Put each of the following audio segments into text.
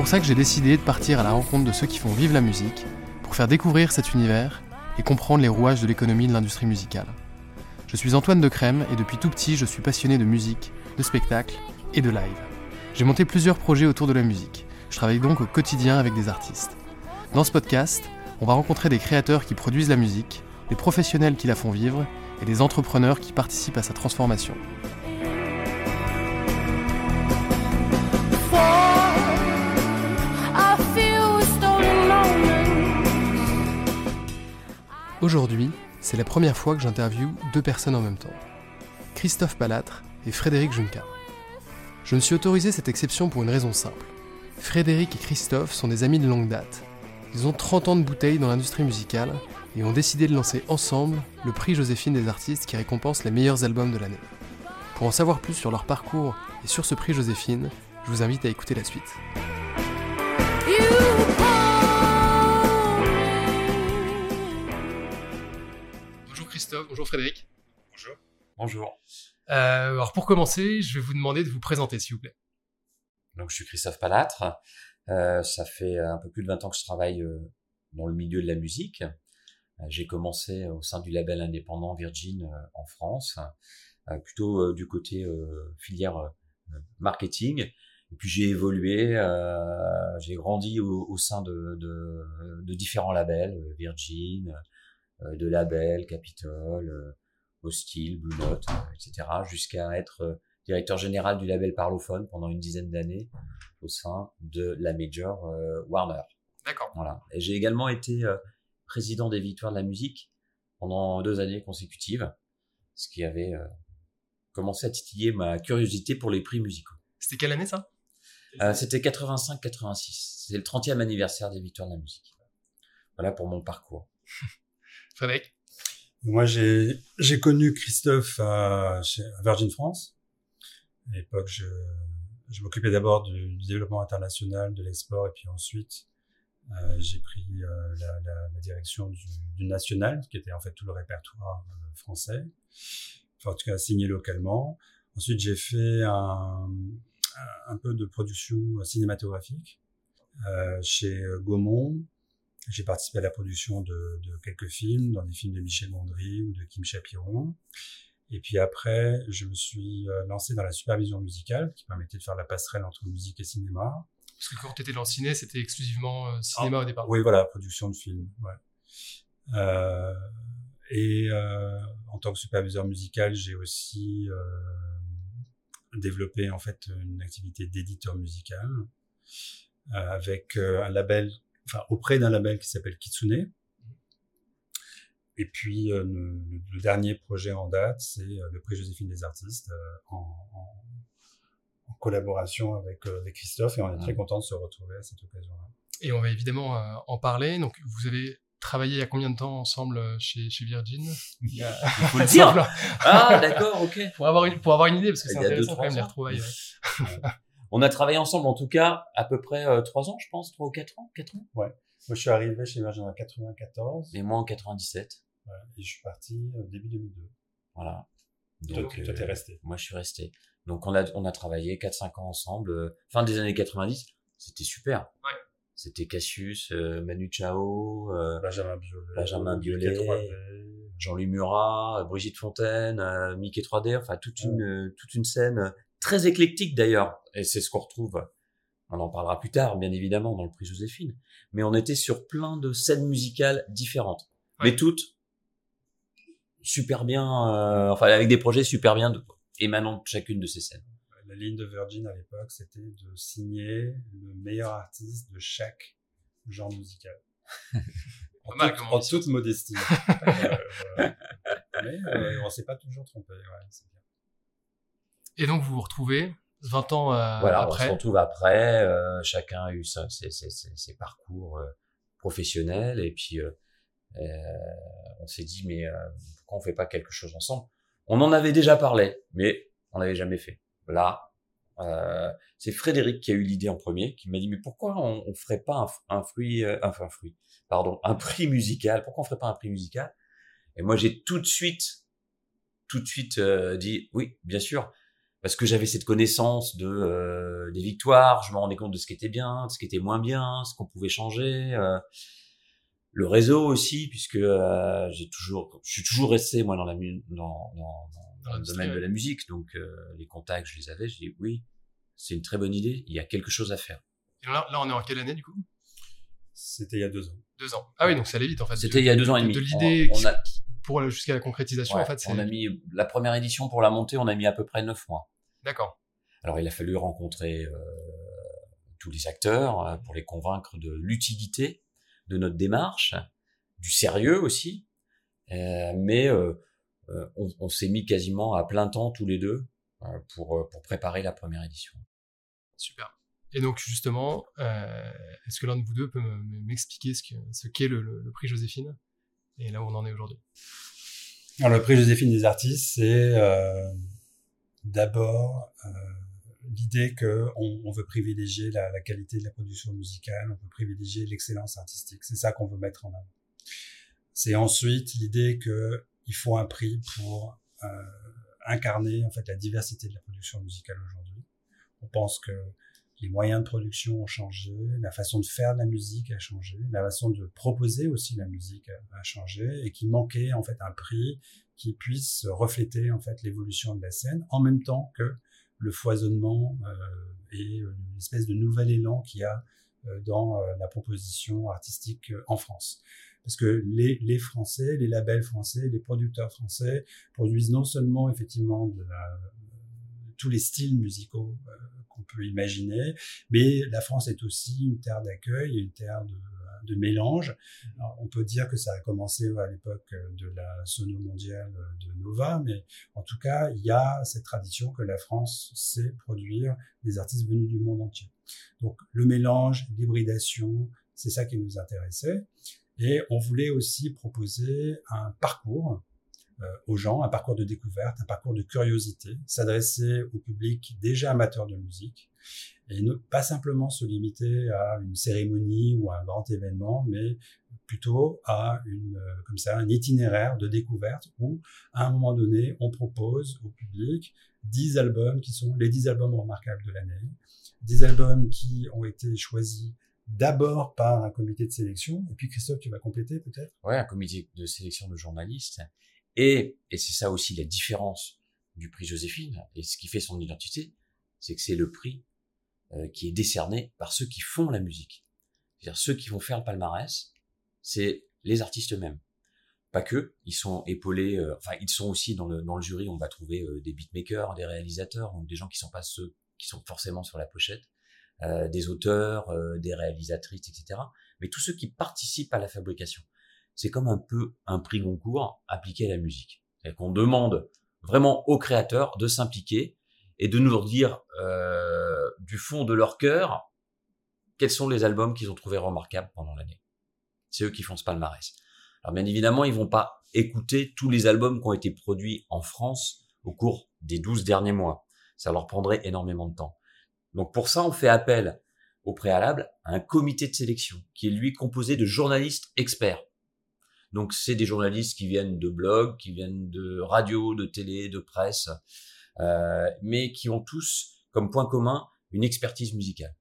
Pour ça que j'ai décidé de partir à la rencontre de ceux qui font vivre la musique, pour faire découvrir cet univers et comprendre les rouages de l'économie de l'industrie musicale. Je suis Antoine de Crème et depuis tout petit je suis passionné de musique, de spectacle et de live. J'ai monté plusieurs projets autour de la musique. Je travaille donc au quotidien avec des artistes. Dans ce podcast, on va rencontrer des créateurs qui produisent la musique, des professionnels qui la font vivre et des entrepreneurs qui participent à sa transformation. Aujourd'hui, c'est la première fois que j'interviewe deux personnes en même temps. Christophe Palatre et Frédéric Junca. Je me suis autorisé cette exception pour une raison simple. Frédéric et Christophe sont des amis de longue date. Ils ont 30 ans de bouteille dans l'industrie musicale et ont décidé de lancer ensemble le prix Joséphine des artistes qui récompense les meilleurs albums de l'année. Pour en savoir plus sur leur parcours et sur ce prix Joséphine, je vous invite à écouter la suite. Christophe, bonjour Frédéric. Bonjour. Bonjour. Euh, alors pour commencer, je vais vous demander de vous présenter s'il vous plaît. Donc, je suis Christophe Palatre. Euh, ça fait un peu plus de 20 ans que je travaille euh, dans le milieu de la musique. J'ai commencé au sein du label indépendant Virgin en France, plutôt du côté euh, filière marketing. Et puis j'ai évolué, euh, j'ai grandi au, au sein de, de, de différents labels, Virgin, de labels, Capitol, euh, Hostile, Blue Note, euh, etc., jusqu'à être euh, directeur général du label Parlophone pendant une dizaine d'années au sein de la major euh, Warner. D'accord. Voilà. Et j'ai également été euh, président des Victoires de la musique pendant deux années consécutives, ce qui avait euh, commencé à titiller ma curiosité pour les prix musicaux. C'était quelle année ça? Euh, C'était 85-86. C'est le 30e anniversaire des Victoires de la musique. Voilà pour mon parcours. Moi, j'ai connu Christophe à, chez à Virgin France. À l'époque, je, je m'occupais d'abord du, développement international, de l'export, et puis ensuite, euh, j'ai pris euh, la, la, la direction du, du national, qui était en fait tout le répertoire euh, français, enfin, en tout cas signé localement. Ensuite, j'ai fait un, un peu de production cinématographique euh, chez Gaumont, j'ai participé à la production de, de, quelques films, dans des films de Michel Gondry ou de Kim Chapiron. Et puis après, je me suis euh, lancé dans la supervision musicale, qui permettait de faire la passerelle entre musique et cinéma. Parce que quand tu étais dans le ciné, c'était exclusivement euh, cinéma au départ. Oui, voilà, production de films. Ouais. Euh, et euh, en tant que superviseur musical, j'ai aussi euh, développé en fait une activité d'éditeur musical euh, avec un label, enfin auprès d'un label qui s'appelle Kitsune. Et puis euh, le, le, dernier projet en date, c'est euh, le prix Joséphine des artistes euh, en, en, en, collaboration avec, euh, avec Christophe et on est très content de se retrouver à cette occasion-là. Et on va évidemment euh, en parler. Donc vous avez travaillé il y a combien de temps ensemble chez, chez Virgin? Il, a... il faut le dire. ah d'accord, ok. Pour avoir une pour avoir une idée parce que c'est intéressant quand même les retrouvailles. Ouais. On a travaillé ensemble en tout cas à peu près euh, trois ans, je pense, trois ou quatre ans, quatre ans. Ouais. Moi je suis arrivé chez Virgin en 94. Et moi en 97. Voilà. Et je suis parti au début 2002. Voilà. Donc, toi, toi t'es resté. Moi, je suis resté. Donc, on a, on a travaillé 4-5 ans ensemble. Euh, fin des années 90, c'était super. Ouais. C'était Cassius, euh, Manu Chao, euh, Benjamin Biolay, Benjamin Biolay Jean-Louis Murat, Brigitte Fontaine, euh, Mickey 3D, enfin toute une, ouais. toute une scène très éclectique d'ailleurs. Et c'est ce qu'on retrouve, on en parlera plus tard, bien évidemment, dans le prix Joséphine. Mais on était sur plein de scènes musicales différentes. Ouais. Mais toutes super bien, euh, enfin avec des projets super bien de, émanant de chacune de ces scènes. La ligne de Virgin à l'époque, c'était de signer le meilleur artiste de chaque genre musical. En, mal toute- en toute modestie. Euh, voilà. Mais euh, on s'est pas toujours trompé. Ouais. Et donc vous vous retrouvez 20 ans euh, voilà, on se après. retrouve après. euh, chacun a eu ses, ses- ses- ses parcours euh, professionnels et puis on s'est dit mais pourquoi on fait pas quelque chose ensemble? On en avait déjà parlé, mais on l'avait jamais fait. Là, c'est Frédéric qui a eu l'idée en premier, qui m'a dit mais pourquoi on, on ferait pas un, un fruit, enfin un fruit, pardon, un prix musical? Pourquoi on ferait pas un prix musical? Et moi j'ai tout de suite, tout de suite dit oui, bien sûr parce que j'avais cette connaissance de euh, des victoires, je me rendais compte de ce qui était bien, de ce qui était moins bien, ce qu'on pouvait changer, euh, le réseau aussi, puisque euh, j'ai toujours, je suis toujours resté moi dans la dans, dans, dans- dans le domaine de la musique, donc euh, les contacts je les avais, je dis oui, c'est une très bonne idée, il y a quelque chose à faire. Et là, là, on est en quelle année du coup? C'était il y a deux ans. Deux ans. Ah oui, donc ça allait vite en fait. C'était il y a deux ans et de- demi. De l'idée On- on a- pour jusqu'à la concrétisation ouais, en fait. c'est- on a mis la première édition pour la montée, on a mis à peu près neuf mois. D'accord. Alors il a fallu rencontrer euh, tous les acteurs euh, pour les convaincre de l'utilité de notre démarche, du sérieux aussi, Euh, mais euh, on, on s'est mis quasiment à plein temps tous les deux euh, pour, pour préparer la première édition. Super. Et donc justement, euh, est-ce que l'un de vous deux peut me- m'expliquer ce que- ce qu'est le, le- le prix Joséphine et là où on en est aujourd'hui? Alors, le prix Joséphine des artistes, c'est euh, d'abord euh, l'idée que on, veut privilégier la, qualité de la production musicale, on veut privilégier l'excellence artistique. C'est ça qu'on veut mettre en avant. C'est ensuite l'idée que il faut un prix pour euh, incarner en fait la diversité de la production musicale aujourd'hui. On pense que les moyens de production ont changé, la façon de faire de la musique a changé, la façon de proposer aussi la musique a, a changé, et qu'il manquait en fait un prix qui puisse refléter en fait l'évolution de la scène en même temps que le foisonnement euh, et une espèce de nouvel élan qu'il y a euh, dans euh, la proposition artistique euh, en France. Parce que les, les Français, les labels français, les producteurs français produisent non seulement effectivement de la, tous les styles musicaux qu'on peut imaginer, mais la France est aussi une terre d'accueil, une terre de, de mélange. On peut dire que ça a commencé à l'époque de la sono mondiale de Nova, mais en tout cas, il y a cette tradition que la France sait produire des artistes venus du monde entier. Donc le mélange, l'hybridation, c'est ça qui nous intéressait. Et on voulait aussi proposer un parcours euh, aux gens, un parcours de découverte, un parcours de curiosité, s'adresser au public déjà amateur de musique et ne pas simplement se limiter à une cérémonie ou à un grand événement, mais plutôt à une euh, comme ça un itinéraire de découverte où à un moment donné on propose au public 10 albums qui sont les 10 albums remarquables de l'année, 10 albums qui ont été choisis d'abord par un comité de sélection et puis Christophe tu vas compléter peut-être? Ouais, un comité de sélection de journalistes. Et, c'est ça aussi la différence du prix Joséphine, et ce qui fait son identité, c'est que c'est le prix euh, qui est décerné par ceux qui font la musique. C'est-à-dire ceux qui vont faire le palmarès, c'est les artistes eux-mêmes. Pas que, ils sont épaulés, euh, enfin ils sont aussi dans le, jury, on va trouver euh, des beatmakers, des réalisateurs, donc des gens qui sont pas ceux qui sont forcément sur la pochette, des auteurs, des réalisatrices, etc. Mais tous ceux qui participent à la fabrication c'est comme un peu un prix Goncourt appliqué à la musique. C'est qu'on demande vraiment aux créateurs de s'impliquer et de nous dire euh, du fond de leur cœur quels sont les albums qu'ils ont trouvés remarquables pendant l'année. C'est eux qui font ce palmarès. Alors bien évidemment, ils vont pas écouter tous les albums qui ont été produits en France au cours des 12 derniers mois. Ça leur prendrait énormément de temps. Donc pour ça, on fait appel au préalable à un comité de sélection qui est lui composé de journalistes experts. Donc c'est des journalistes qui viennent de blogs, qui viennent de radio, de télé, de presse, euh, mais qui ont tous comme point commun une expertise musicale.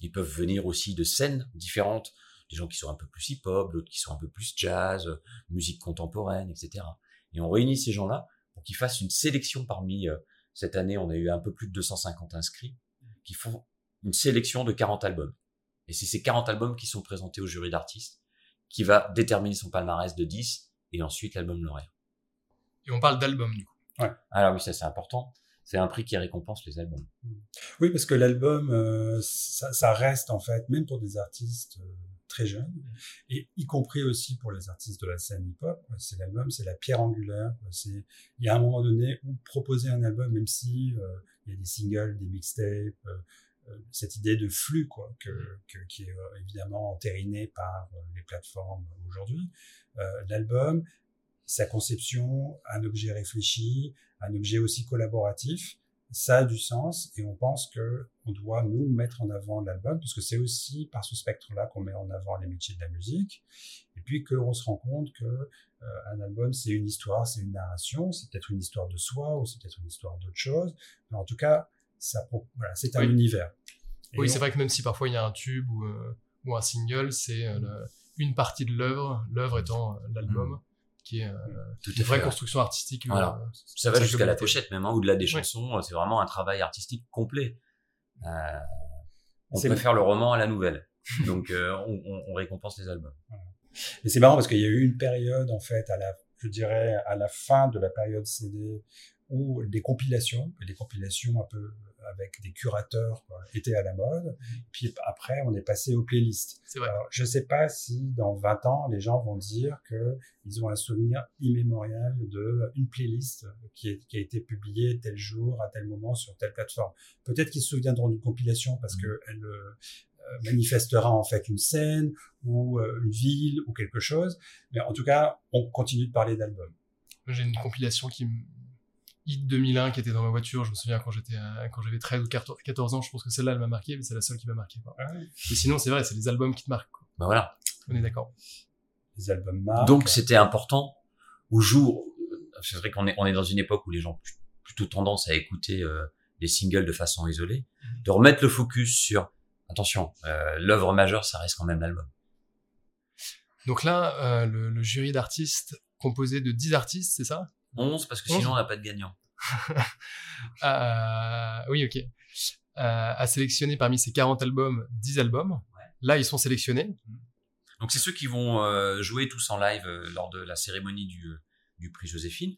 Ils peuvent venir aussi de scènes différentes, des gens qui sont un peu plus hip-hop, d'autres qui sont un peu plus jazz, musique contemporaine, etc. Et on réunit ces gens-là pour qu'ils fassent une sélection parmi, euh, cette année on a eu un peu plus de 250 inscrits, qui font une sélection de 40 albums. Et c'est ces 40 albums qui sont présentés au jury d'artistes qui va déterminer son palmarès de 10 et ensuite l'album lauréat. Et on parle d'album du coup. Alors oui, ça c'est important. C'est un prix qui récompense les albums. Oui, parce que l'album, euh, ça, ça reste en fait, même pour des artistes euh, très jeune, et y compris aussi pour les artistes de la scène hip-hop. C'est l'album, c'est la pierre angulaire. C'est il y a un moment donné où proposer un album, même si euh, il y a des singles, des mixtapes, cette idée de flux quoi, que, que qui est évidemment entérinée par les plateformes aujourd'hui. L'album, sa conception, un objet réfléchi, un objet aussi collaboratif ça a du sens et on pense que on doit nous mettre en avant l'album puisque c'est aussi par ce spectre-là qu'on met en avant les métiers de la musique et puis qu'on se rend compte que euh, un album c'est une histoire, c'est une narration, c'est peut-être une histoire de soi ou c'est peut-être une histoire d'autre chose, mais en tout cas ça voilà, c'est un univers. oui, c'est vrai que même si parfois il y a un tube ou, euh, ou un single, c'est euh, une partie de l'œuvre, l'œuvre étant l'album. Mmh qui est euh, une vraie construction artistique. Euh, ça va jusqu'à la pochette même, hein, au-delà des chansons, c'est vraiment un travail artistique complet. Euh, on préfère le roman à la nouvelle, donc on, récompense les albums. Et c'est marrant parce qu'il y a eu une période en fait à la, je dirais à la fin de la période CD où des compilations, des compilations un peu avec des curateurs quoi, étaient à la mode. Mhm. Puis après, on est passé aux playlists. Vrai. Alors, je sais pas si dans 20 ans, les gens vont dire que ils ont un souvenir immémorial de une playlist qui, est, qui a été publiée tel jour, à tel moment, sur telle plateforme. Peut-être qu'ils se souviendront d'une compilation parce mhm. que elle euh, manifestera en fait une scène ou euh, une ville ou quelque chose. Mais en tout cas, on continue de parler d'albums. J'ai une compilation qui Hit 2001 qui était dans ma voiture, je me souviens quand j'étais quand j'avais 13 ou 14 ans, je pense que celle-là elle m'a marqué, mais c'est la seule qui m'a marqué. Quoi. Ah Et sinon, c'est vrai, c'est les albums qui te marquent. Quoi. Bah voilà. On est d'accord. Les albums marquent. Donc c'était important au jour. C'est vrai qu'on est on est dans une époque où les gens ont plutôt tendance à écouter euh, les singles de façon isolée, mhm. de remettre le focus sur attention, euh, l'œuvre majeure, ça reste quand même l'album. Donc là, euh, le, le, jury d'artistes composé de 10 artistes, c'est ça? 11 parce que sinon on n'a pas de gagnant. euh, oui, ok. Euh, à sélectionner parmi ces 40 albums 10 albums. Là, ils sont sélectionnés. Donc c'est ceux qui vont euh, jouer tous en live euh, lors de la cérémonie du, euh, du prix Joséphine.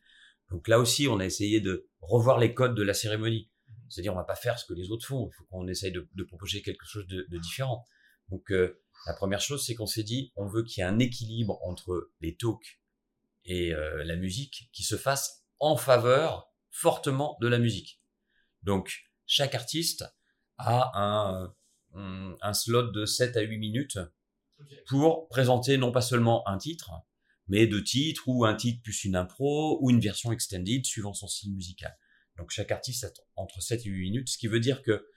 Donc là aussi, on a essayé de revoir les codes de la cérémonie. C'est-à-dire, on va pas faire ce que les autres font. Il faut qu'on essaye de, de, proposer quelque chose de, de différent. Donc la première chose, c'est qu'on s'est dit, on veut qu'il y ait un équilibre entre les talks et euh, la musique qui se fasse en faveur fortement de la musique. Donc chaque artiste a un, un slot de 7 à 8 minutes pour présenter non pas seulement un titre, mais deux titres ou un titre plus une impro ou une version extended suivant son style musical. Donc chaque artiste a entre 7 et 8 minutes, ce qui veut dire que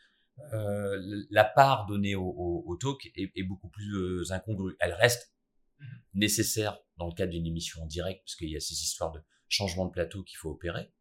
euh, la part donnée au, au, talk est, est, beaucoup plus euh, incongrue. Elle reste nécessaire dans le cadre d'une émission en direct, parce qu'il y a ces histoires de changement de plateau qu'il faut opérer.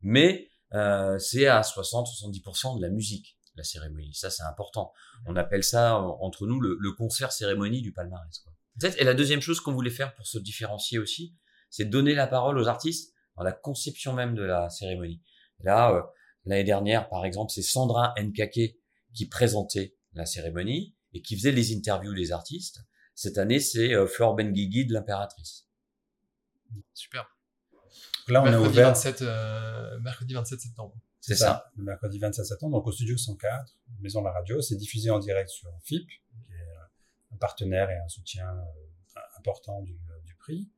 Mais euh, c'est à 60-70% de la musique, la cérémonie. Ça, c'est important. On appelle ça, entre nous, le, le concert cérémonie du palmarès. Quoi. Et la deuxième chose qu'on voulait faire pour se différencier aussi, c'est donner la parole aux artistes dans la conception même de la cérémonie. Là, euh, l'année dernière, par exemple, c'est Sandra Nkake qui présentait la cérémonie et qui faisait les interviews des artistes. Cette année, c'est euh, Flore Benguigui de l'Impératrice. Super. Là, on mercredi a ouvert. 27, euh, mercredi 27 septembre. C'est ça. ça. Le mercredi 27 septembre, donc au studio 104, Maison de la Radio. C'est diffusé en direct sur FIP, qui est un partenaire et un soutien euh, important du, du prix,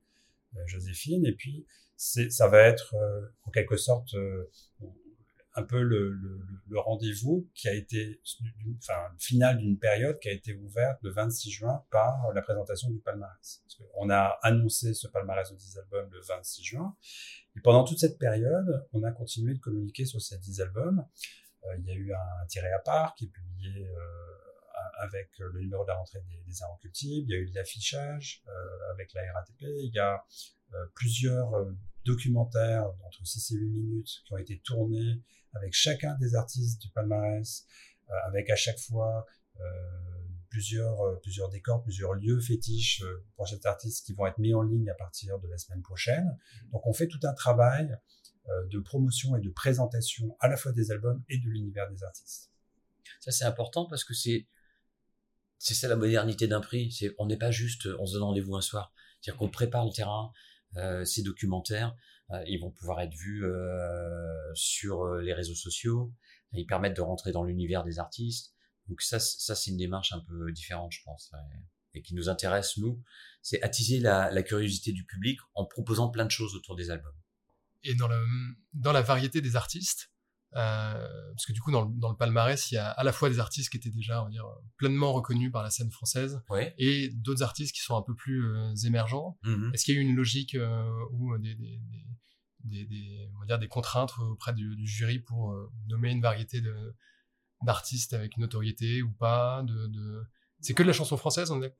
Joséphine. Et puis, ça va être en quelque sorte un peu le, le, le rendez-vous qui a été, enfin, finale d'une période qui a été ouverte le 26 juin par la présentation du palmarès. Parce on a annoncé ce palmarès de 10 albums le 26 juin. Et pendant toute cette période, on a continué de communiquer sur ces 10 albums. Euh, il y a eu un, tiré à part qui est publié euh, avec le numéro de la rentrée des, des Il y a eu de l'affichage euh, avec la RATP. Il y a plusieurs euh, documentaires d'entre 6 et 8 minutes qui ont été tournés avec chacun des artistes du palmarès, euh, avec à chaque fois euh, plusieurs, euh, plusieurs décors, plusieurs lieux fétiches pour cet artiste qui vont être mis en ligne à partir de la semaine prochaine. Donc on fait tout un travail de promotion et de présentation à la fois des albums et de l'univers des artistes. Ça c'est important parce que c'est c'est ça la modernité d'un prix. On n'est pas juste on se donne rendez-vous un soir. C'est-à-dire qu'on prépare le terrain, euh, ces documentaires, euh, ils vont pouvoir être vus euh, sur les réseaux sociaux. Ils permettent de rentrer dans l'univers des artistes. Donc ça, ça c'est une démarche un peu différente, je pense. et qui nous intéresse nous, c'est attiser la, la curiosité du public en proposant plein de choses autour des albums. Et dans, dans la variété des artistes, euh, parce que du coup, dans le, dans le, palmarès, il y a à la fois des artistes qui étaient déjà, on va dire, pleinement reconnus par la scène française, Ouais. et d'autres artistes qui sont un peu plus euh, émergents. Mhm. Est-ce qu'il y a eu une logique euh, ou des, des, des, des, des- on va dire des contraintes auprès du, du jury pour euh, nommer une variété de d'artistes avec une notoriété ou pas de, de... C'est que de la chanson française, on est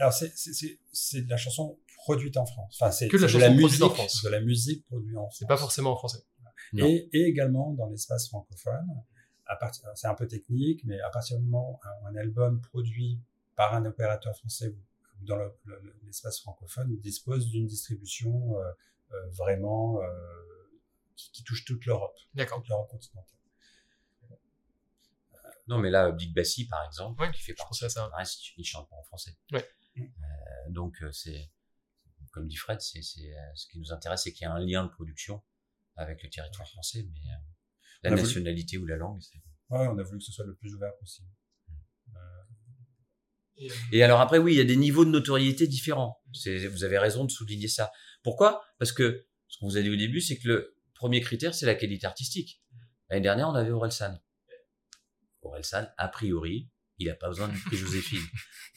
Alors, c'est, c'est, c'est, c'est de la chanson produite en France. Enfin, c'est, Que de la c'est de la chanson produite musique, en France. de la musique produite en France. c'est pas forcément en français. Et, et également dans l'espace francophone. À partir, c'est un peu technique, mais à partir du moment où un, un album produit par un opérateur français ou dans le- le- l'espace francophone dispose d'une distribution euh, euh, vraiment euh, qui, qui touche toute l'Europe, D'accord. toute l'Europe continentale. Non, mais là, Big Bassi, par exemple, Ouais, qui fait partie à ça. palmarès, il chante pas en français. Ouais. Euh, donc, euh, c'est, comme dit Fred, c'est, c'est, ce qui nous intéresse, c'est qu'il y a un lien de production avec le territoire français, mais euh, la voulu- nationalité ou la langue, c'est... Ouais, on a voulu que ce soit le plus ouvert possible. Et, euh, Et alors après, oui, il y a des niveaux de notoriété différents. C'est, vous avez raison de souligner ça. Pourquoi? Parce que ce qu'on vous a dit au début, c'est que le premier critère, c'est la qualité artistique. L'année dernière, on avait Orelsan. Orelsan, a priori, il n'a pas besoin du prix Joséphine.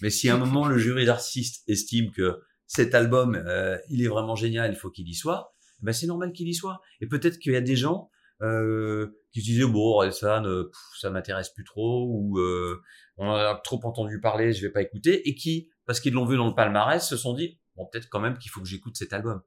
Mais si à un moment le jury d'artistes estime que cet album, euh, il est vraiment génial, il faut qu'il y soit, ben c'est normal qu'il y soit. Et peut-être qu'il y a des gens euh, qui se disaient bon, Orelsan, euh, pff, ça m'intéresse plus trop, ou euh, on en a trop entendu parler, je vais pas écouter, et qui, parce qu'ils l'ont vu dans le palmarès, se sont dit, bon, peut-être quand même qu'il faut que j'écoute cet album.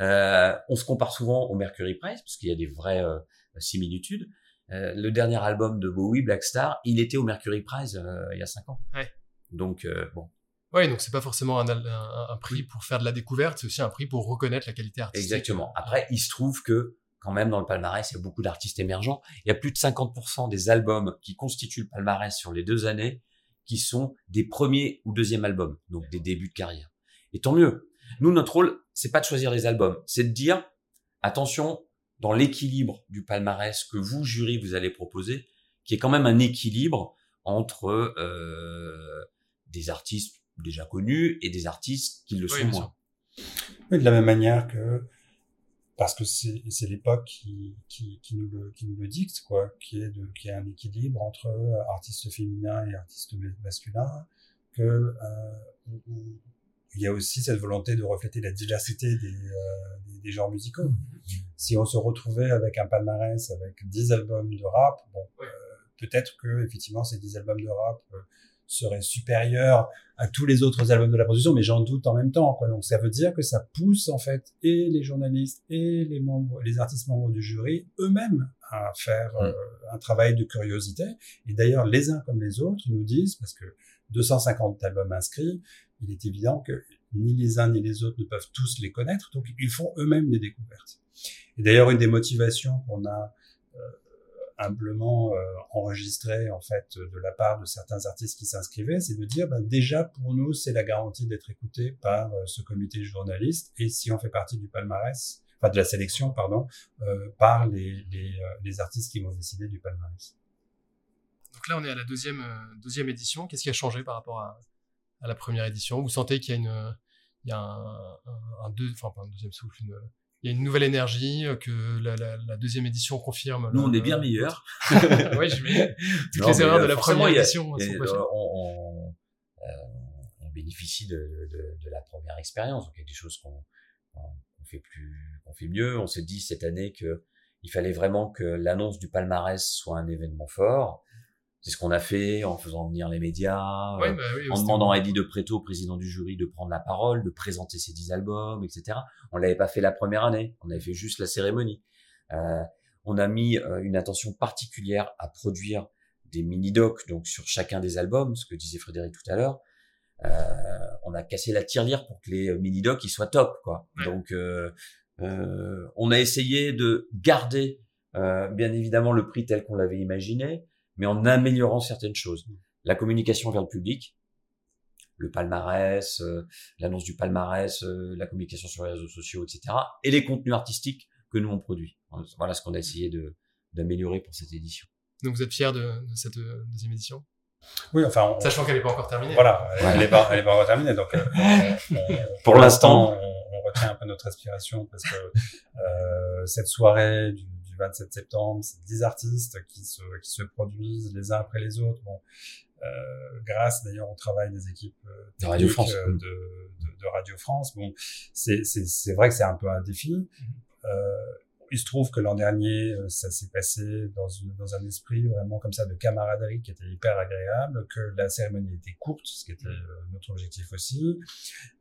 Euh, on se compare souvent au Mercury Prize, parce qu'il y a des vraies euh, similitudes. Euh, le dernier album de Bowie, Black Star, il était au Mercury Prize euh, il y a cinq ans. Ouais. Donc, euh, bon, Ouais, donc c'est pas forcément un, al- un, un prix pour faire de la découverte, c'est aussi un prix pour reconnaître la qualité artistique. exactement. Après, il se trouve que, quand même, dans le palmarès, il y a beaucoup d'artistes émergents. Il y a plus de 50% des albums qui constituent le palmarès sur les deux années qui sont des premiers ou deuxièmes albums, donc des débuts de carrière. Et tant mieux. Nous, notre rôle, c'est pas de choisir les albums, c'est de dire, attention, dans l'équilibre du palmarès que vous, jury, vous allez proposer, qui est quand même un équilibre entre euh, des artistes déjà connus et des artistes qui le Oui, sont moins. Oui, de la même manière que parce que c'est c'est l'époque qui, qui, qui, nous le, qui nous le dicte, quoi, qui est de, qui est un équilibre entre euh, artistes féminins et artistes ma- masculins, que euh, il y a aussi cette volonté de refléter la diversité des, euh, des, des genres musicaux. Si on se retrouvait avec un palmarès avec 10 albums de rap, bon, euh, peut-être que effectivement ces 10 albums de rap seraient supérieurs à tous les autres albums de la production, mais j'en doute en même temps. Quoi. Donc ça veut dire que ça pousse en fait et les journalistes et les membres, les artistes membres du jury eux-mêmes à faire euh, un travail de curiosité. Et d'ailleurs, les uns comme les autres nous disent, parce que 250 albums inscrits, il est évident que ni les uns ni les autres ne peuvent tous les connaître, donc ils font eux-mêmes des découvertes. Et d'ailleurs, une des motivations qu'on a euh, humblement euh, enregistrées en fait de la part de certains artistes qui s'inscrivaient, c'est de dire ben, déjà pour nous c'est la garantie d'être écouté par euh, ce comité de journalistes et si on fait partie du palmarès, enfin de la sélection pardon, euh, par les, les, les artistes qui vont décider du palmarès. Donc là, on est à la deuxième, deuxième édition. Qu'est-ce qui a changé par rapport à, à la première édition? Vous sentez qu'il y a une, il y a un, un, un deux, enfin un deuxième souffle, une, il y a une nouvelle énergie, euh, que la, la, la deuxième édition confirme. Nous, on est bien meilleurs. ouais, je vais. Toutes Non, les erreurs de euh, la forcément, première a- édition sont euh, pas on, on, on bénéficie de, de, de la première expérience. Donc, il y a des choses qu'on qu'on fait plus, qu'on fait mieux. On s'est dit cette année que il fallait vraiment que l'annonce du palmarès soit un événement fort. C'est ce qu'on a fait en faisant venir les médias, Ouais, euh, bah oui, en demandant à Eddie de Preto, président du jury, de prendre la parole, de présenter ses dix albums, etc. On l'avait pas fait la première année, on avait fait juste la cérémonie. Euh, on a mis euh, une attention particulière à produire des mini-docs donc sur chacun des albums, ce que disait Frédéric tout à l'heure. Euh, on a cassé la tirelire pour que les euh, mini-docs ils soient top, quoi. Ouais. Donc euh, euh, on a essayé de garder euh, bien évidemment le prix tel qu'on l'avait imaginé, mais en améliorant certaines choses. La communication vers le public, le palmarès, euh, l'annonce du palmarès, euh, la communication sur les réseaux sociaux, etc. Et les contenus artistiques que nous on produit. Voilà ce qu'on a essayé de d'améliorer pour cette édition. Donc vous êtes fiers de, de cette euh, deuxième édition? Oui, enfin, on- Sachant qu'elle n'est pas encore terminée. voilà, elle, Ouais. elle est pas, elle est pas encore terminée. Donc, euh, on- on- Pour l'instant. on, on retient un peu notre respiration parce que euh, cette soirée du, du 27 septembre, c'est 10 artistes qui se, qui se produisent les uns après les autres. Bon, euh, grâce d'ailleurs au travail des équipes euh, De Radio France. euh, de, de, de Radio France. Bon, c'est vrai que c'est un peu un défi. Euh, il se trouve que l'an dernier, euh, ça s'est passé dans, une, dans un esprit vraiment comme ça de camaraderie qui était hyper agréable, que la cérémonie était courte, ce qui était euh, notre objectif aussi,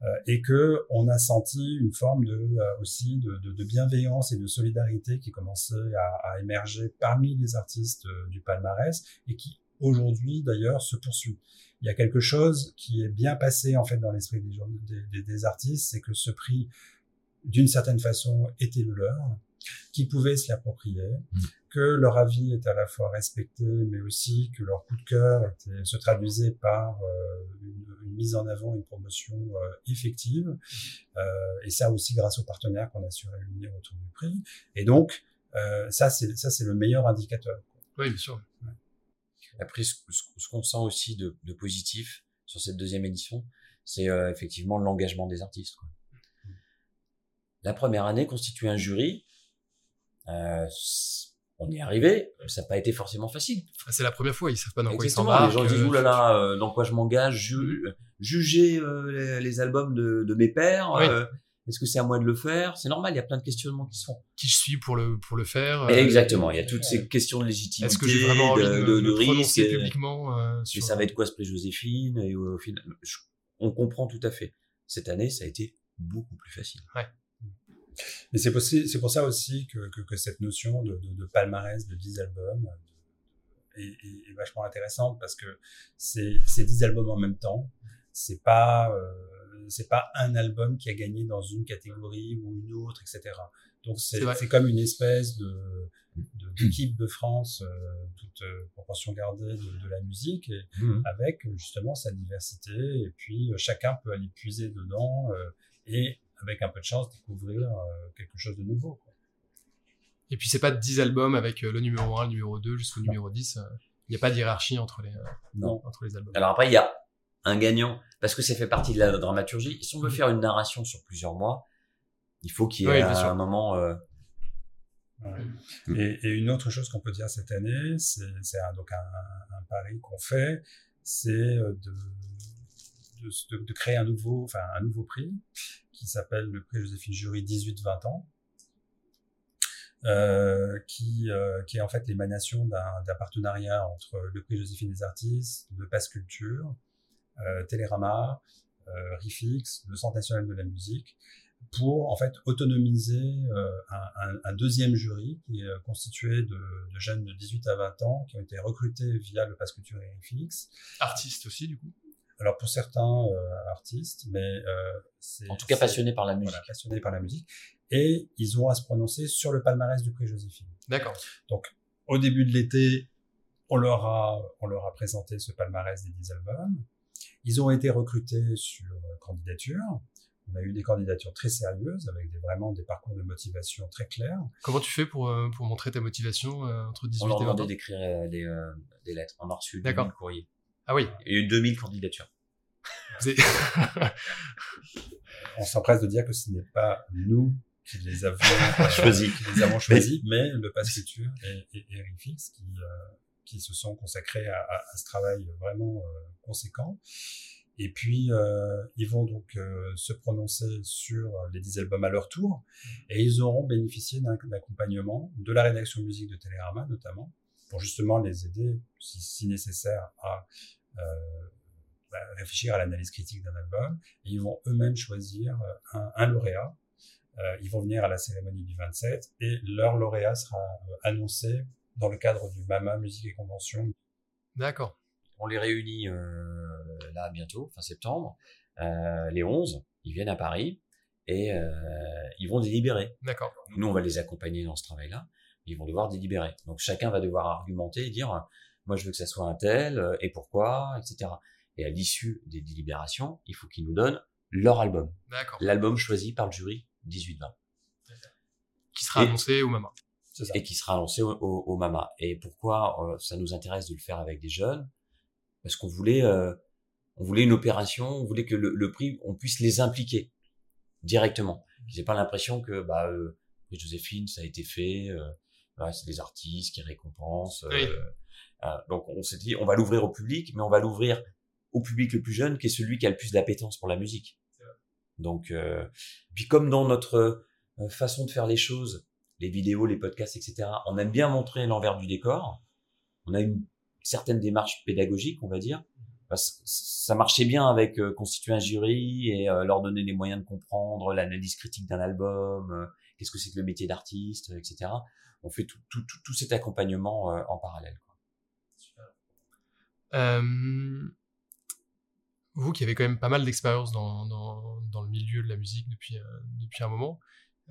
euh, et que on a senti une forme de euh, aussi de, de, de bienveillance et de solidarité qui commençait à, à émerger parmi les artistes du palmarès et qui aujourd'hui d'ailleurs se poursuit. Il y a quelque chose qui est bien passé en fait dans l'esprit des, des, des, des artistes, c'est que ce prix, d'une certaine façon, était le leur, qui pouvaient se l'approprier, que leur avis était à la fois respecté, mais aussi que leur coup de cœur était, se traduisait par euh, une, une mise en avant, une promotion euh, effective, euh, et ça aussi grâce aux partenaires qu'on a su réunir autour du prix. Et donc, euh, ça c'est ça c'est le meilleur indicateur. Oui, bien sûr. Après, ce, ce- ce qu'on sent aussi de, de positif sur cette deuxième édition, c'est euh, effectivement l'engagement des artistes. quoi. La première année, constituer un jury, euh, on y est arrivé, ça n'a pas été forcément facile. Ah, C'est la première fois, ils savent pas dans quoi ils s'embarquent. les gens disent, euh, oulala, euh, dans quoi je m'engage, ju- juger euh, les, les albums de, de mes pères, Oui. euh, est-ce que c'est à moi de le faire? C'est normal, il y a plein de questionnements qui se font. Qui je suis pour le, pour le faire. euh, Exactement, il y a toutes ces questions de légitimité, Est-ce que j'ai vraiment envie de, de, risque, publiquement euh, Et ça va être quoi ce prix Joséphine? Et au final, je- on comprend tout à fait. Cette année, ça a été beaucoup plus facile. Mais c'est c'est pour ça aussi que, que, que cette notion de, de, de palmarès de 10 albums euh, est, est- est vachement intéressante parce que c'est c'est 10 albums en même temps. C'est pas euh, c'est pas un album qui a gagné dans une catégorie ou une autre, etc. Donc c'est C'est vrai. c'est comme une espèce de de- d'équipe de France, euh, toute euh, proportion gardée de, de la musique, et avec euh, justement sa diversité. Et puis euh, chacun peut aller puiser dedans euh, et avec un peu de chance découvrir euh, quelque chose de nouveau. Quoi. Et puis c'est pas 10 albums avec euh, le numéro 1, le numéro 2 jusqu'au numéro 10. euh, Il n'y a pas de hiérarchie entre les, euh, Non. entre les albums. Alors après, il y a un gagnant, parce que ça fait partie de la dramaturgie. Si on veut faire une narration sur plusieurs mois, il faut qu'il y ait Oui, un moment... euh, Ouais. Et, et une autre chose qu'on peut dire cette année, c'est c'est un, donc un, un pari qu'on fait, c'est euh, de, de, créer un nouveau, enfin un nouveau prix qui s'appelle le prix Joséphine Jury 18-20 ans, euh, qui, euh, qui est en fait l'émanation d'un partenariat entre le prix Joséphine des artistes, le Passe Culture, euh, Télérama, euh, Rifix, le Centre national de la musique, pour en fait autonomiser un, deuxième jury qui est constitué de, jeunes de 18 à 20 ans qui ont été recrutés via le Passe Culture et Rifix. Artiste aussi, du coup? Alors pour certains euh, artistes, mais euh, c'est En tout cas, c'est- passionné par la musique. voilà, passionnés par la musique, et ils ont à se prononcer sur le palmarès du prix Joséphine. D'accord. Donc, au début de l'été, on leur a, on leur a présenté ce palmarès des 10 albums. Ils ont été recrutés sur euh, candidature. On a eu des candidatures très sérieuses avec des, vraiment des parcours de motivation très clairs. Comment tu fais pour, euh, pour montrer ta motivation euh, entre 18 On leur et 20 demandait ans? d'écrire euh, des, euh, des lettres. On a reçu D'accord. 2000 courriers. Ah oui. Il y a eu 2000 candidatures. On s'empresse de dire que ce n'est pas nous qui les avons Choisis. qui les avons choisis, mais le Pass Culture et, et, et Rifix qui, euh, qui se sont consacrés à, à, à ce travail vraiment euh, conséquent. Et puis, euh, ils vont donc euh, se prononcer sur les 10 albums à leur tour, et ils auront bénéficié d'un accompagnement de la rédaction musique de Télérama, notamment, pour justement les aider, si, si nécessaire, à euh, bah, réfléchir à l'analyse critique d'un album. Et ils vont eux-mêmes choisir euh, un, un lauréat. Euh, ils vont venir à la cérémonie du 27, et leur lauréat sera euh, annoncé dans le cadre du MAMA Musique et Convention D'accord. On les réunit euh, là bientôt, fin septembre. Euh, les 11, ils viennent à Paris et euh, ils vont délibérer. D'accord. Nous, on va les accompagner dans ce travail-là. Ils vont devoir délibérer. Donc chacun va devoir argumenter et dire, moi je veux que ça soit un tel, euh, et pourquoi, etc. Et à l'issue des délibérations, il faut qu'ils nous donnent leur album. D'accord. L'album choisi par le jury 18-20. Qui sera Et- annoncé au Mama. C'est ça. et qui sera lancé au, au, au Mama. Et pourquoi euh, ça nous intéresse de le faire avec des jeunes? Parce qu'on voulait, euh, on voulait une opération, on voulait que le, le prix, on puisse les impliquer directement. J'ai pas l'impression que bah euh, Joséphine, ça a été fait. Euh, c'est des artistes qui récompensent. euh, Oui. euh, donc on s'est dit, on va l'ouvrir au public, mais on va l'ouvrir au public le plus jeune, qui est celui qui a le plus d'appétence pour la musique. Donc, euh, puis comme dans notre euh, façon de faire les choses, les vidéos, les podcasts, etc., on aime bien montrer l'envers du décor. On a une certaine démarche pédagogique, on va dire. Que ça marchait bien avec euh, constituer un jury et euh, leur donner les moyens de comprendre l'analyse critique d'un album, qu'est-ce que c'est que le métier d'artiste, etc. On fait tout, tout, tout, tout cet accompagnement euh, en parallèle. Quoi. Euh, vous qui avez quand même pas mal d'expérience dans, dans, dans le milieu de la musique depuis, euh, depuis un moment,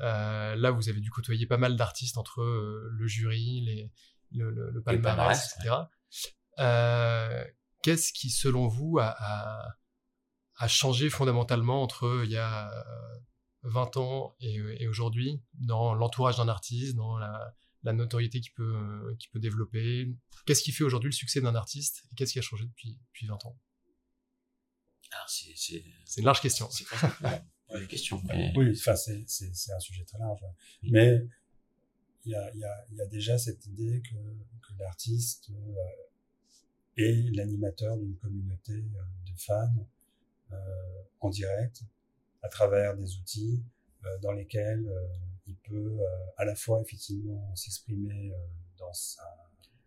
euh, là vous avez dû côtoyer pas mal d'artistes entre le jury, les, le, le, le palmarès, palmarès, etc. Qu'est-ce qui, selon vous, a, a, a changé fondamentalement entre il y a euh, 20 ans et, et aujourd'hui dans l'entourage d'un artiste, dans la, la notoriété qu'il peut, euh, qu'il peut développer Qu'est-ce qui fait aujourd'hui le succès d'un artiste et qu'est-ce qui a changé depuis, depuis 20 ans? Alors, c'est, c'est, C'est une large question. c'est pas une question. mais- Oui, enfin, c'est, c'est, c'est un sujet très large. Mais il y a, il y, a, il y a déjà cette idée que, que l'artiste euh, est l'animateur d'une communauté euh, de fans euh, en direct, à travers des outils dans lesquels euh, il peut euh, à la fois effectivement s'exprimer euh, dans sa,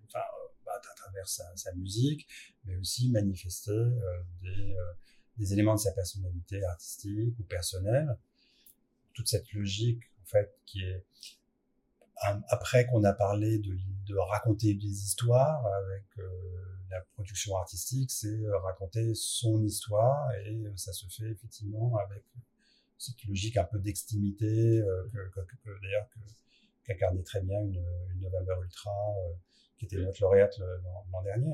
enfin, euh, à travers sa, musique, mais aussi manifester euh, des, euh, éléments de sa personnalité artistique ou personnelle. Toute cette logique, en fait, qui est un- après qu'on a parlé de, raconter des histoires avec euh, la production artistique, c'est euh, raconter son histoire et euh, ça se fait effectivement avec cette logique un peu d'extimité euh, que, que- que- d'ailleurs que qu'incarnait très bien une, une November Ultra euh, qui était notre lauréate l'an dernier.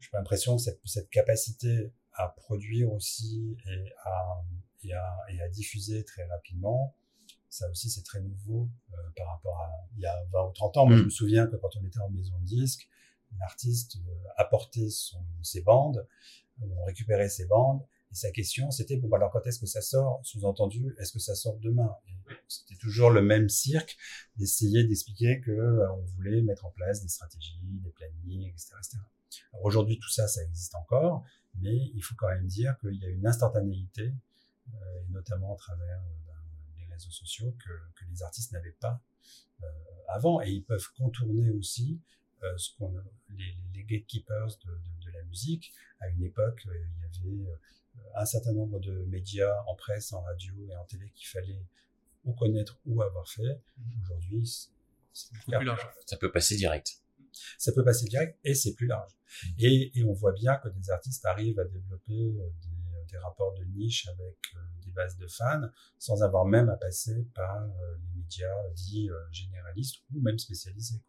J'ai l'impression que cette, cette capacité à produire aussi et à, et à, et à diffuser très rapidement, ça aussi c'est très nouveau euh, par rapport à il y a 20 ou 30 ans. Moi Mm. je me souviens que quand on était en maison de disque, l'artiste euh, apportait son, ses bandes, on récupérait ses bandes, et sa question c'était bon alors quand est-ce que ça sort? Sous-entendu, est-ce que ça sort demain? C'était toujours le même cirque d'essayer d'expliquer que euh, on voulait mettre en place des stratégies, des plannings, etc. etc. Alors aujourd'hui tout ça, ça existe encore, mais il faut quand même dire qu'il y a une instantanéité, euh, notamment à travers euh, ben, les réseaux sociaux, que, que les artistes n'avaient pas euh, avant, et ils peuvent contourner aussi euh, ce qu'on les, les gatekeepers de, de, de la musique. À une époque, euh, il y avait euh, un certain nombre de médias en presse, en radio et en télé qu'il fallait ou connaître ou avoir fait. Aujourd'hui, c'est- plus large. Ça peut passer direct. ça peut passer direct et c'est plus large. Et, et on voit bien que des artistes arrivent à développer euh, des, des rapports de niche avec euh, des bases de fans sans avoir même à passer par euh, les médias dits euh, généralistes ou même spécialisés.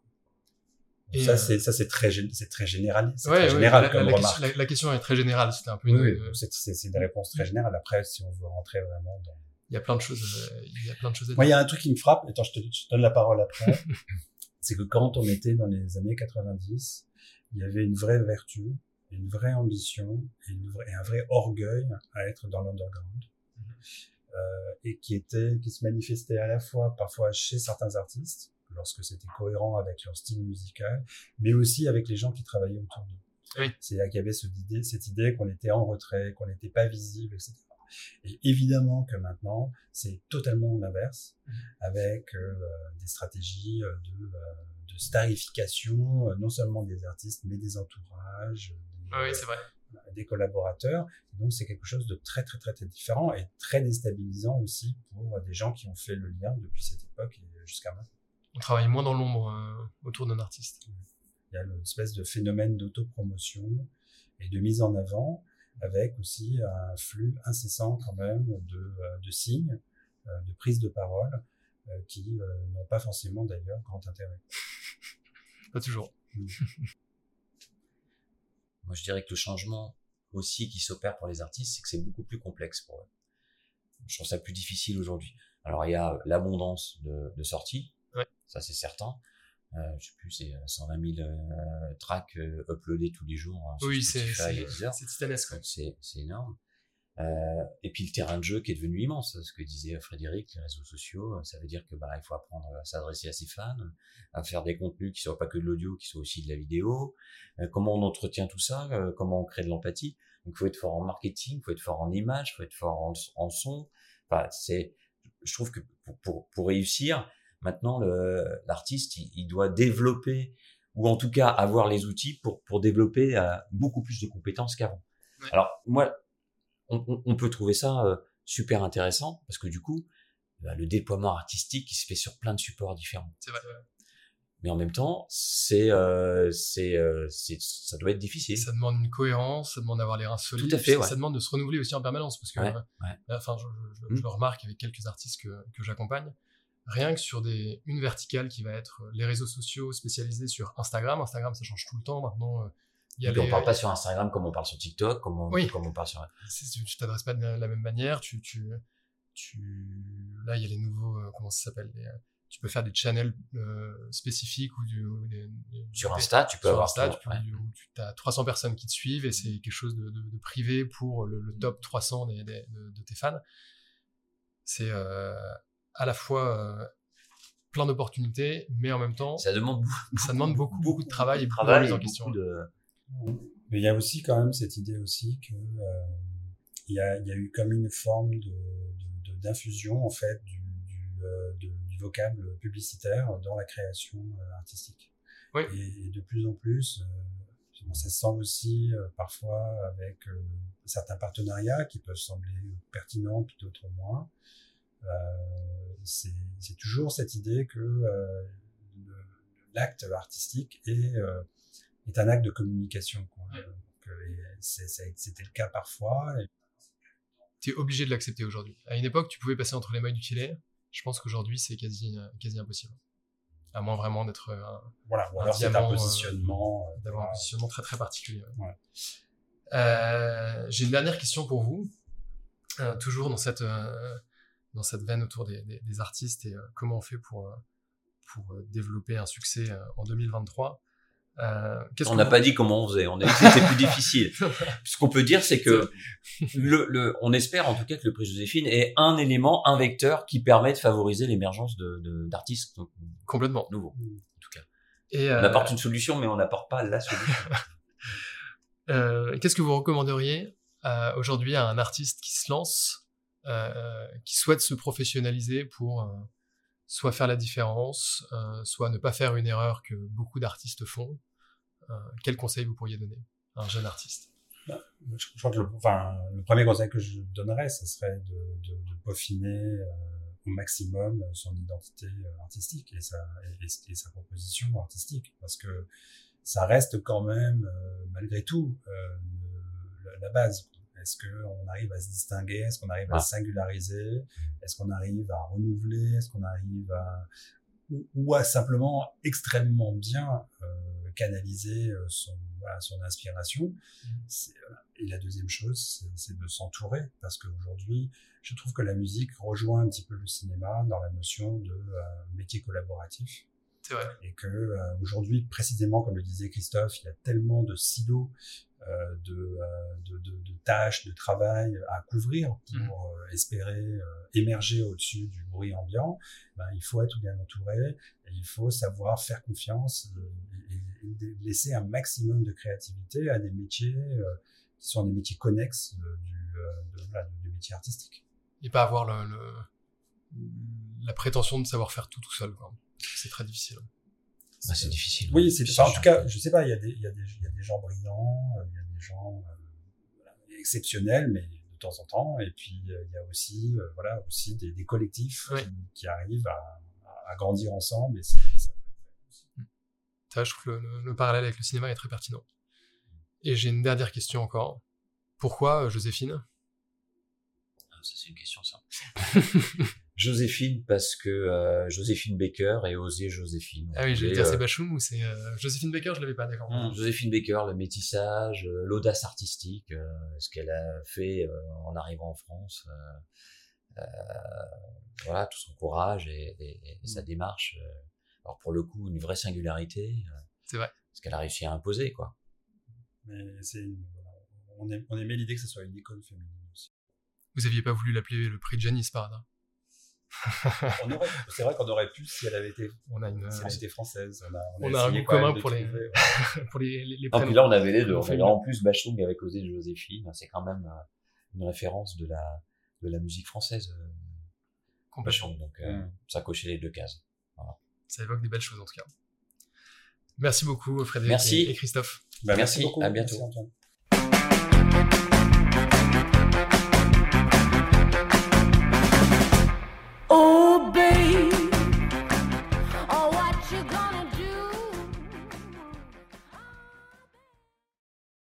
Et, ça, euh, c'est ça, c'est très, c'est très général, c'est Ouais, très ouais, la, comme la remarque. question, la- la question est très générale. C'était un peu une, oui, euh, c'est- c'est c'est une réponse très générale. Après, si on veut rentrer vraiment dans il y a plein de choses. euh, il y a plein de choses à dire. Moi, il y a un truc qui me frappe. Attends, je te, je te donne la parole après. c'est que quand on était dans les années 90, il y avait une vraie vertu, une vraie ambition et, une vraie- et un vrai orgueil à être dans l'underground. Euh, et qui était, qui se manifestait à la fois parfois chez certains artistes, lorsque c'était cohérent avec leur style musical, mais aussi avec les gens qui travaillaient autour d'eux. Oui. C'est-à-dire qu'il y avait cette idée, cette idée qu'on était en retrait, qu'on n'était pas visible, etc. Et évidemment que maintenant, c'est totalement l'inverse, avec euh, des stratégies euh, de, euh, de starification, euh, non seulement des artistes, mais des entourages, des, Ah oui, c'est vrai. des collaborateurs. Donc, c'est quelque chose de très, très, très, très différent et très déstabilisant aussi pour des gens qui ont fait le lien depuis cette époque et jusqu'à maintenant. On travaille moins dans l'ombre euh, autour d'un artiste. Il y a une espèce de phénomène d'autopromotion et de mise en avant avec aussi un flux incessant quand même de, euh, de signes, euh, de prises de parole euh, qui euh, n'ont pas forcément d'ailleurs grand intérêt. Pas toujours. Moi, je dirais que le changement aussi qui s'opère pour les artistes, c'est que c'est beaucoup plus complexe pour eux. Je trouve ça plus difficile aujourd'hui. Alors, il y a l'abondance de, de sorties, Ouais. ça c'est certain. euh, je sais plus, c'est 120 000 euh, tracks euh, uploadés tous les jours. hein, sur Oui, c'est titanesque. C'est énorme. Euh, et puis le terrain de jeu qui est devenu immense, ce que disait Frédéric, les réseaux sociaux, ça veut dire que bah il faut apprendre à s'adresser à ses fans, à faire des contenus qui soient pas que de l'audio, qui soient aussi de la vidéo. Euh, comment on entretient tout ça, euh, comment on crée de l'empathie. Donc il faut être fort en marketing, il faut être fort en image, il faut être fort en, en son. Enfin c'est, je trouve que pour, pour, pour réussir, maintenant l'artiste il, il doit développer ou en tout cas avoir les outils pour pour développer euh, beaucoup plus de compétences qu'avant. Ouais. Alors moi on, peut trouver ça euh, super intéressant parce que du coup, bah, le déploiement artistique il se fait sur plein de supports différents. C'est vrai. ouais. Mais en même temps, c'est euh, c'est ça doit être difficile. Ça demande une cohérence, ça demande d'avoir les reins solides. Tout à fait, ça, ouais. ça demande de se renouveler aussi en permanence parce que, Ouais, enfin, je, je- je- Mm. je le remarque avec quelques artistes que, que j'accompagne. Rien que sur des, une verticale qui va être euh, les réseaux sociaux spécialisés sur Instagram. Instagram, ça change tout le temps. Maintenant, euh, il y a les- on parle pas sur Instagram comme on parle sur TikTok, comme on, Oui. comme on parle sur. tu t'adresses pas de la, même manière. Tu, tu, tu, là, il y a les nouveaux, euh, comment ça s'appelle les, Tu peux faire des channels euh, spécifiques ou, du, ou des- Sur des- Insta, tu peux sur avoir Insta, tout, tu, peux- ouais. où tu as 300 personnes qui te suivent et c'est quelque chose de, de- de privé pour le, le top 300 des, des- de, de tes fans. C'est euh, à la fois euh, plein d'opportunités, mais en même temps, Ça demande beaucoup, ça demande beaucoup, beaucoup de travail et beaucoup de travail, remise en question. de. Mais il y a aussi quand même cette idée aussi que euh, il y, a, il y a eu comme une forme de, de- de- d'infusion en fait du, du, euh, de- du vocable publicitaire dans la création euh, artistique. Oui. Et, et de plus en plus, euh, ça se sent aussi euh, parfois avec euh, certains partenariats qui peuvent sembler pertinents puis d'autres moins. Euh, c'est, toujours cette idée que euh, l'acte artistique est euh, est un acte de communication. Quoi. C'était le cas parfois. Et Tu es obligé de l'accepter aujourd'hui. À une époque, tu pouvais passer entre les mailles du filet. Je pense qu'aujourd'hui, c'est quasi, quasi impossible. À moins vraiment d'être un- voilà. Ou Un alors c'est un diamant, positionnement. euh, d'avoir un positionnement très très particulier. Ouais. Euh, J'ai une dernière question pour vous, Euh, toujours dans cette dans cette veine autour des, des- des artistes et euh, comment on fait pour euh, pour euh, développer un succès en 2023. Euh, On n'a pas dit comment on faisait. On a dit que c'était plus difficile. Ce qu'on peut dire, c'est que le, le, on espère en tout cas que le prix Joséphine est un élément, un vecteur qui permet de favoriser l'émergence de, de- d'artistes donc, complètement. nouveaux. En tout cas, Et on euh, apporte une solution, mais on n'apporte pas la solution. euh, qu'est-ce que vous recommanderiez aujourd'hui à un artiste qui se lance, qui souhaite se professionnaliser pour euh, soit faire la différence, euh, soit ne pas faire une erreur que beaucoup d'artistes font. Euh, Quel conseil vous pourriez donner à un jeune artiste? Je, je crois que le, enfin, le premier conseil que je donnerais, ce serait de, de, de peaufiner euh, au maximum son identité euh, artistique et sa, et, sa proposition artistique, parce que ça reste quand même, euh, malgré tout, euh, la base. Est-ce qu'on arrive à se distinguer? Est-ce qu'on arrive à Ah. se singulariser? Est-ce qu'on arrive à renouveler? Est-ce qu'on arrive à ou, ou à simplement extrêmement bien euh, canaliser euh, son, voilà, son inspiration? Voilà. Et la deuxième chose, c'est, de s'entourer, parce qu'aujourd'hui, je trouve que la musique rejoint un petit peu le cinéma dans la notion de euh, métier collaboratif, vrai. et que euh, aujourd'hui, précisément comme le disait Christophe, il y a tellement de silos euh, de, euh, de, de, de tâches, de travail à couvrir pour euh, espérer euh, émerger au-dessus du bruit ambiant. Ben, il faut être bien entouré et il faut savoir faire confiance et, et- et laisser un maximum de créativité à des métiers qui sont des métiers connexes du, voilà, du métier artistique. Et pas avoir le, le- la prétention de savoir faire tout tout seul. quoi. C'est très difficile. Bah, c'est difficile. Oui, c'est, enfin, en tout cas, je sais pas, il y a des, il y a des, il y a des gens brillants, euh, il y a des gens euh, exceptionnels, mais de temps en temps, et puis euh, il y a aussi, euh, voilà, aussi des, des collectifs qui, qui arrivent à, grandir ensemble, et c'est, ça je trouve que le, le- le parallèle avec le cinéma est très pertinent. Et j'ai une dernière question encore. Pourquoi euh, Joséphine? Ah, Ça, c'est une question simple. Joséphine, parce que euh, Joséphine Baker et Osée Joséphine. Ah oui, j'allais Et, dire euh, c'est Bachoum ou c'est euh, Joséphine Baker, je l'avais pas, d'accord. Hum, Joséphine Baker, le métissage, euh, l'audace artistique, euh, ce qu'elle a fait euh, en arrivant en France, euh, euh, voilà, tout son courage et, et- et sa démarche. euh, alors pour le coup, une vraie singularité. euh, C'est vrai. Ce qu'elle a réussi à imposer, quoi. Mais c'est on, aim- on aimait l'idée que ce soit une icône féminine aussi. Vous aviez pas voulu l'appeler le prix de Janice par hasard? C'est vrai qu'on aurait pu si elle avait été, On a une, si elle était française. On a, On a commun pour les- trouver, pour les, puis là, on avait les deux. Une- en plus Bachung avec Osée de Joséphine. C'est quand même euh, une référence de la, de la musique française, euh, Complètement. Bachung. Donc, euh, Mm. ça cochait les deux cases. Ça évoque des belles choses en tout cas. Merci beaucoup Frédéric Merci. et- et Christophe. Bah, Merci, beaucoup. à bientôt. Merci, Antoine.